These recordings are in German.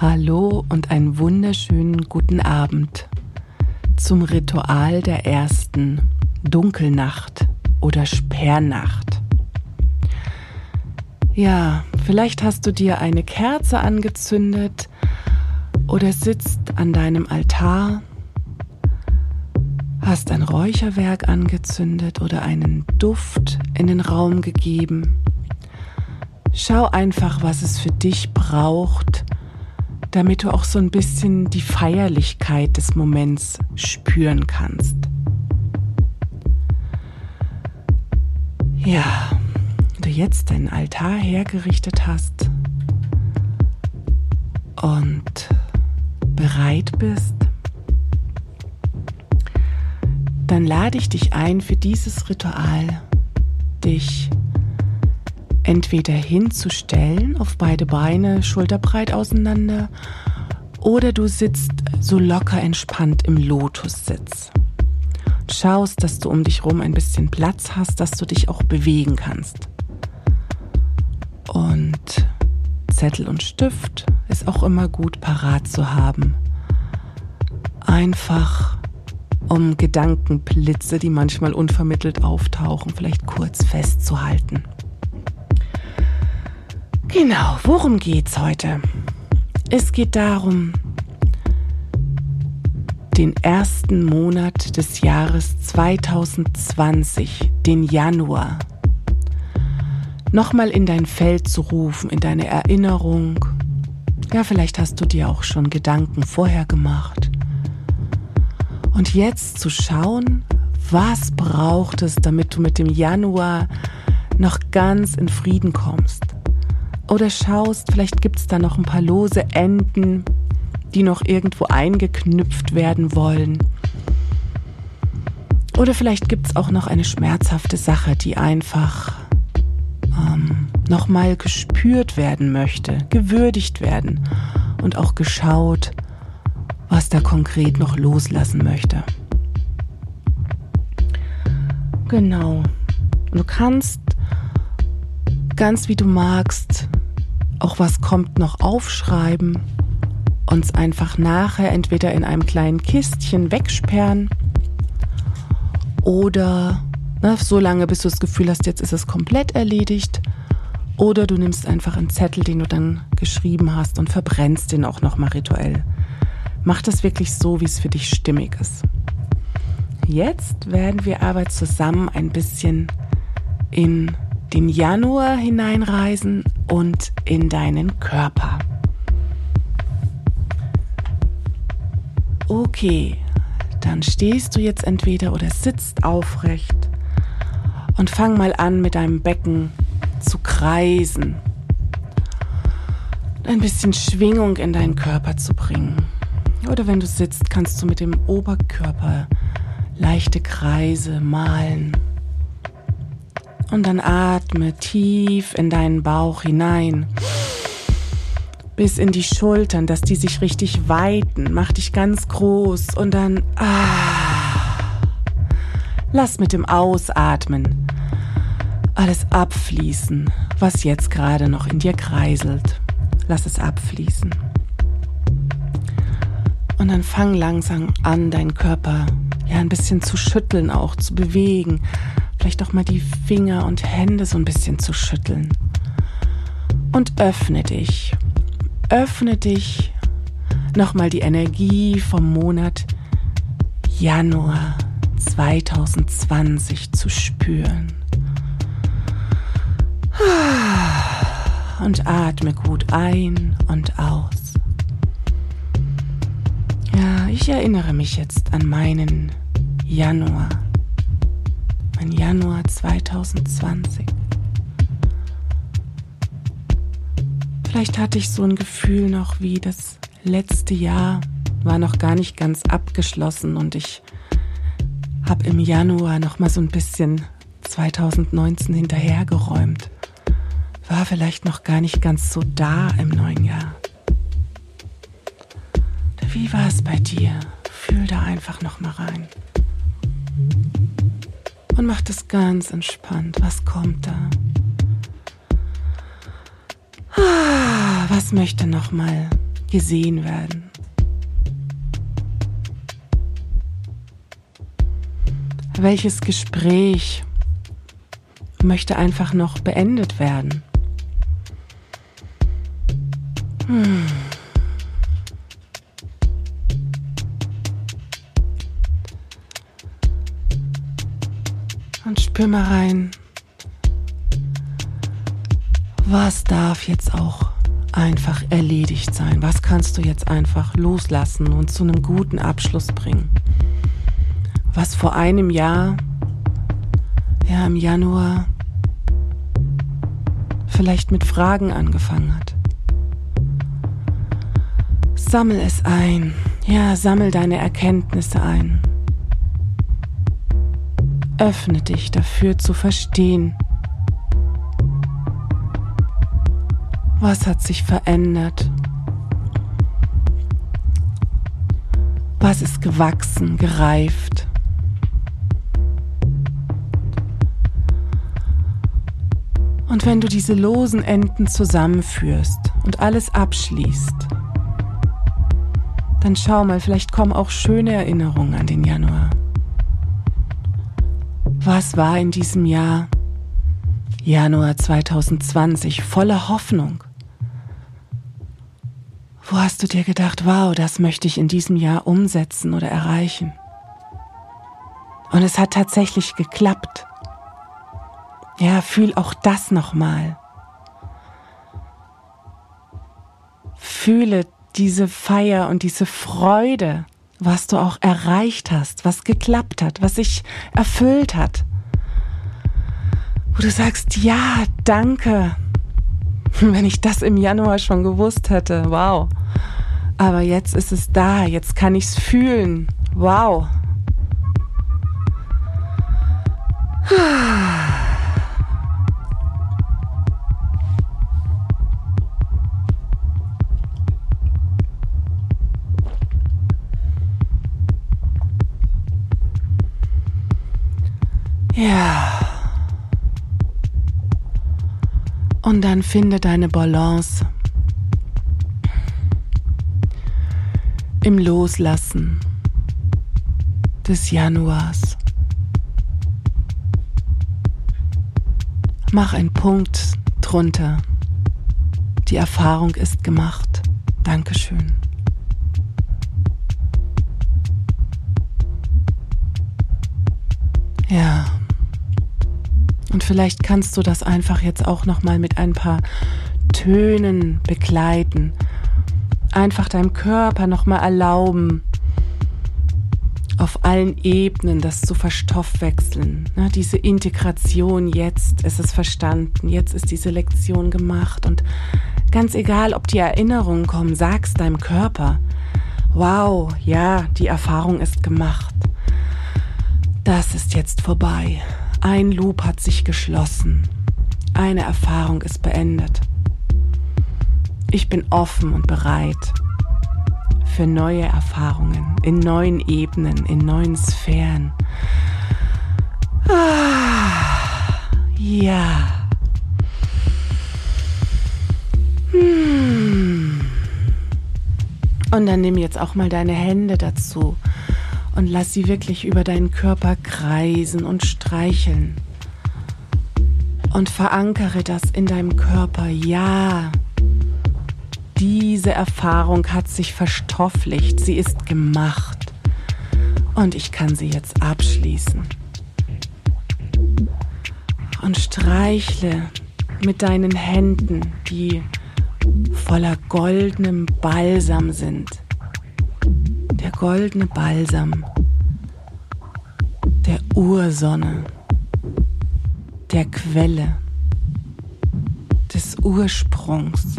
Hallo und einen wunderschönen guten Abend zum Ritual der ersten Dunkelnacht oder Sperrnacht. Ja, vielleicht hast du dir eine Kerze angezündet oder sitzt an deinem Altar, hast ein Räucherwerk angezündet oder einen Duft in den Raum gegeben. Schau einfach, was es für dich braucht, damit du auch so ein bisschen die Feierlichkeit des Moments spüren kannst. Ja, du jetzt deinen Altar hergerichtet hast und bereit bist, dann lade ich dich ein für dieses Ritual, dich entweder hinzustellen auf beide Beine schulterbreit auseinander oder du sitzt so locker entspannt im Lotussitz. Schaust, dass du um dich herum ein bisschen Platz hast, dass du dich auch bewegen kannst. Und Zettel und Stift ist auch immer gut parat zu haben. Einfach um Gedankenblitze, die manchmal unvermittelt auftauchen, vielleicht kurz festzuhalten. Genau, worum geht's heute? Es geht darum, den ersten Monat des Jahres 2020, den Januar, nochmal in dein Feld zu rufen, in deine Erinnerung. Ja, vielleicht hast du dir auch schon Gedanken vorher gemacht. Und jetzt zu schauen, was braucht es, damit du mit dem Januar noch ganz in Frieden kommst oder schaust, vielleicht gibt es da noch ein paar lose Enden, die noch irgendwo eingeknüpft werden wollen. Oder vielleicht gibt es auch noch eine schmerzhafte Sache, die einfach ähm, nochmal gespürt werden möchte, gewürdigt werden und auch geschaut, was da konkret noch loslassen möchte. Genau. Du kannst ganz wie du magst auch was kommt noch aufschreiben, uns einfach nachher entweder in einem kleinen Kistchen wegsperren oder na, so lange, bis du das Gefühl hast, jetzt ist es komplett erledigt. Oder du nimmst einfach einen Zettel, den du dann geschrieben hast und verbrennst den auch nochmal rituell. Mach das wirklich so, wie es für dich stimmig ist. Jetzt werden wir aber zusammen ein bisschen in den Januar hineinreisen und in deinen Körper. Okay, dann stehst du jetzt entweder oder sitzt aufrecht und fang mal an mit deinem Becken zu kreisen. Ein bisschen Schwingung in deinen Körper zu bringen. Oder wenn du sitzt, kannst du mit dem Oberkörper leichte Kreise malen. Und dann atme tief in deinen Bauch hinein. Bis in die Schultern, dass die sich richtig weiten. Mach dich ganz groß und dann ah, lass mit dem Ausatmen alles abfließen, was jetzt gerade noch in dir kreiselt. Lass es abfließen. Und dann fang langsam an, deinen Körper ja ein bisschen zu schütteln, auch zu bewegen vielleicht auch mal die Finger und Hände so ein bisschen zu schütteln. Und öffne dich. Öffne dich nochmal die Energie vom Monat Januar 2020 zu spüren. Und atme gut ein und aus. Ja, ich erinnere mich jetzt an meinen Januar mein Januar 2020. Vielleicht hatte ich so ein Gefühl noch wie das letzte Jahr war noch gar nicht ganz abgeschlossen und ich habe im Januar noch mal so ein bisschen 2019 hinterhergeräumt. War vielleicht noch gar nicht ganz so da im neuen Jahr. Wie war es bei dir? Fühl da einfach noch mal rein und mach das ganz entspannt. Was kommt da? Ah, was möchte noch mal gesehen werden. Welches Gespräch möchte einfach noch beendet werden? Hm. Spür mal rein, was darf jetzt auch einfach erledigt sein? Was kannst du jetzt einfach loslassen und zu einem guten Abschluss bringen? Was vor einem Jahr, ja im Januar, vielleicht mit Fragen angefangen hat. Sammel es ein. Ja, sammel deine Erkenntnisse ein. Öffne dich dafür zu verstehen. Was hat sich verändert? Was ist gewachsen, gereift? Und wenn du diese losen Enden zusammenführst und alles abschließt, dann schau mal, vielleicht kommen auch schöne Erinnerungen an den Januar. Was war in diesem Jahr, Januar 2020, voller Hoffnung? Wo hast du dir gedacht, wow, das möchte ich in diesem Jahr umsetzen oder erreichen? Und es hat tatsächlich geklappt. Ja, fühl auch das nochmal. Fühle diese Feier und diese Freude, was du auch erreicht hast, was geklappt hat, was sich erfüllt hat. Wo du sagst, ja, danke. Wenn ich das im Januar schon gewusst hätte, wow. Aber jetzt ist es da, jetzt kann ich es fühlen. Wow. Ja. Und dann finde deine Balance im Loslassen des Januars. Mach einen Punkt drunter. Die Erfahrung ist gemacht. Dankeschön. Ja. Und vielleicht kannst du das einfach jetzt auch noch mal mit ein paar Tönen begleiten. Einfach deinem Körper noch mal erlauben, auf allen Ebenen das zu verstoffwechseln. Ne, diese Integration, jetzt ist es verstanden, jetzt ist diese Lektion gemacht. Und ganz egal, ob die Erinnerungen kommen, sag's deinem Körper, wow, ja, die Erfahrung ist gemacht. Das ist jetzt vorbei. Ein Loop hat sich geschlossen. Eine Erfahrung ist beendet. Ich bin offen und bereit für neue Erfahrungen in neuen Ebenen, in neuen Sphären. Ah, ja. Hm. Und dann nimm jetzt auch mal deine Hände dazu und lass sie wirklich über deinen Körper kreisen und streicheln. Und verankere das in deinem Körper. Ja, diese Erfahrung hat sich verstofflicht, sie ist gemacht. Und ich kann sie jetzt abschließen. Und streichle mit deinen Händen, die voller goldenem Balsam sind goldene Balsam der Ursonne, der Quelle, des Ursprungs.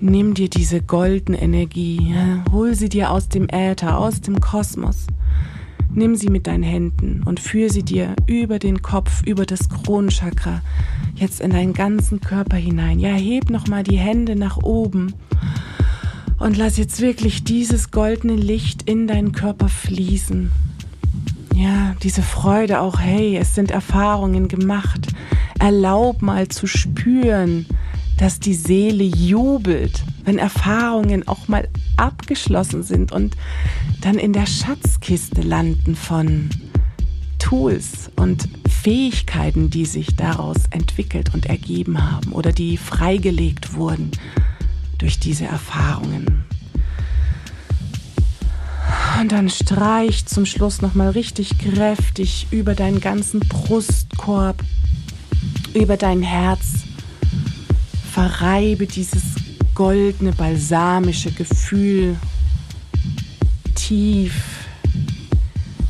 Nimm dir diese goldene Energie, hol sie dir aus dem Äther, aus dem Kosmos. Nimm sie mit deinen Händen und führe sie dir über den Kopf, über das Kronenchakra, jetzt in deinen ganzen Körper hinein. Ja, heb nochmal die Hände nach oben und lass jetzt wirklich dieses goldene Licht in deinen Körper fließen. Ja, diese Freude auch, hey, es sind Erfahrungen gemacht. Erlaub mal zu spüren, dass die Seele jubelt, wenn Erfahrungen auch mal abgeschlossen sind und dann in der Schatzkiste landen von Tools und Fähigkeiten, die sich daraus entwickelt und ergeben haben oder die freigelegt wurden durch diese Erfahrungen. Und dann streich zum Schluss nochmal richtig kräftig über deinen ganzen Brustkorb, über dein Herz. Verreibe dieses goldene, balsamische Gefühl tief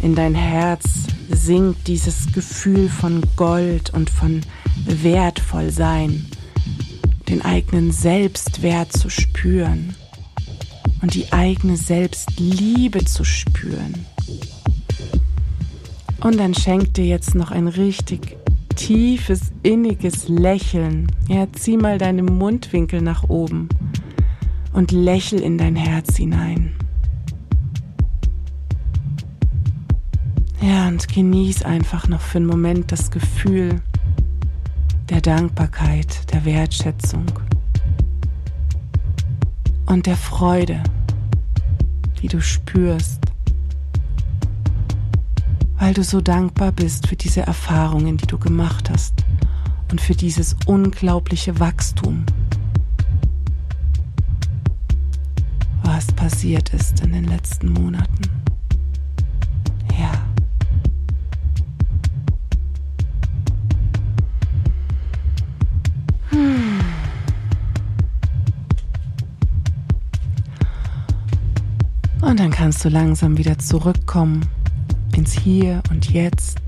in dein Herz sinkt dieses Gefühl von Gold und von wertvoll sein, den eigenen Selbstwert zu spüren und die eigene Selbstliebe zu spüren. Und dann schenk dir jetzt noch ein richtig tiefes, inniges Lächeln. Ja, zieh mal deine Mundwinkel nach oben und lächel in dein Herz hinein. Ja, und genieß einfach noch für einen Moment das Gefühl der Dankbarkeit, der Wertschätzung und der Freude, die du spürst, weil du so dankbar bist für diese Erfahrungen, die du gemacht hast und für dieses unglaubliche Wachstum, was passiert ist in den letzten Monaten. Kannst du langsam wieder zurückkommen ins Hier und Jetzt.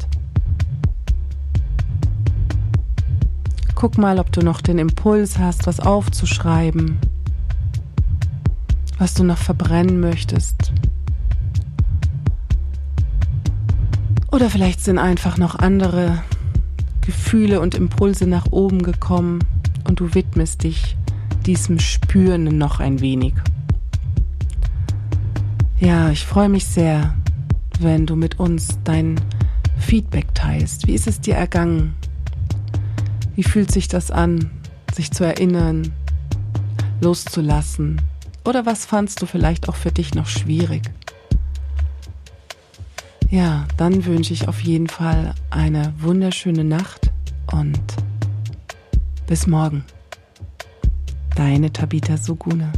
Guck mal, ob du noch den Impuls hast, was aufzuschreiben, was du noch verbrennen möchtest. Oder vielleicht sind einfach noch andere Gefühle und Impulse nach oben gekommen und du widmest dich diesem Spüren noch ein wenig. Ja, ich freue mich sehr, wenn du mit uns dein Feedback teilst. Wie ist es dir ergangen? Wie fühlt sich das an, sich zu erinnern, loszulassen? Oder was fandst du vielleicht auch für dich noch schwierig? Ja, dann wünsche ich auf jeden Fall eine wunderschöne Nacht und bis morgen. Deine Tabita Suguna.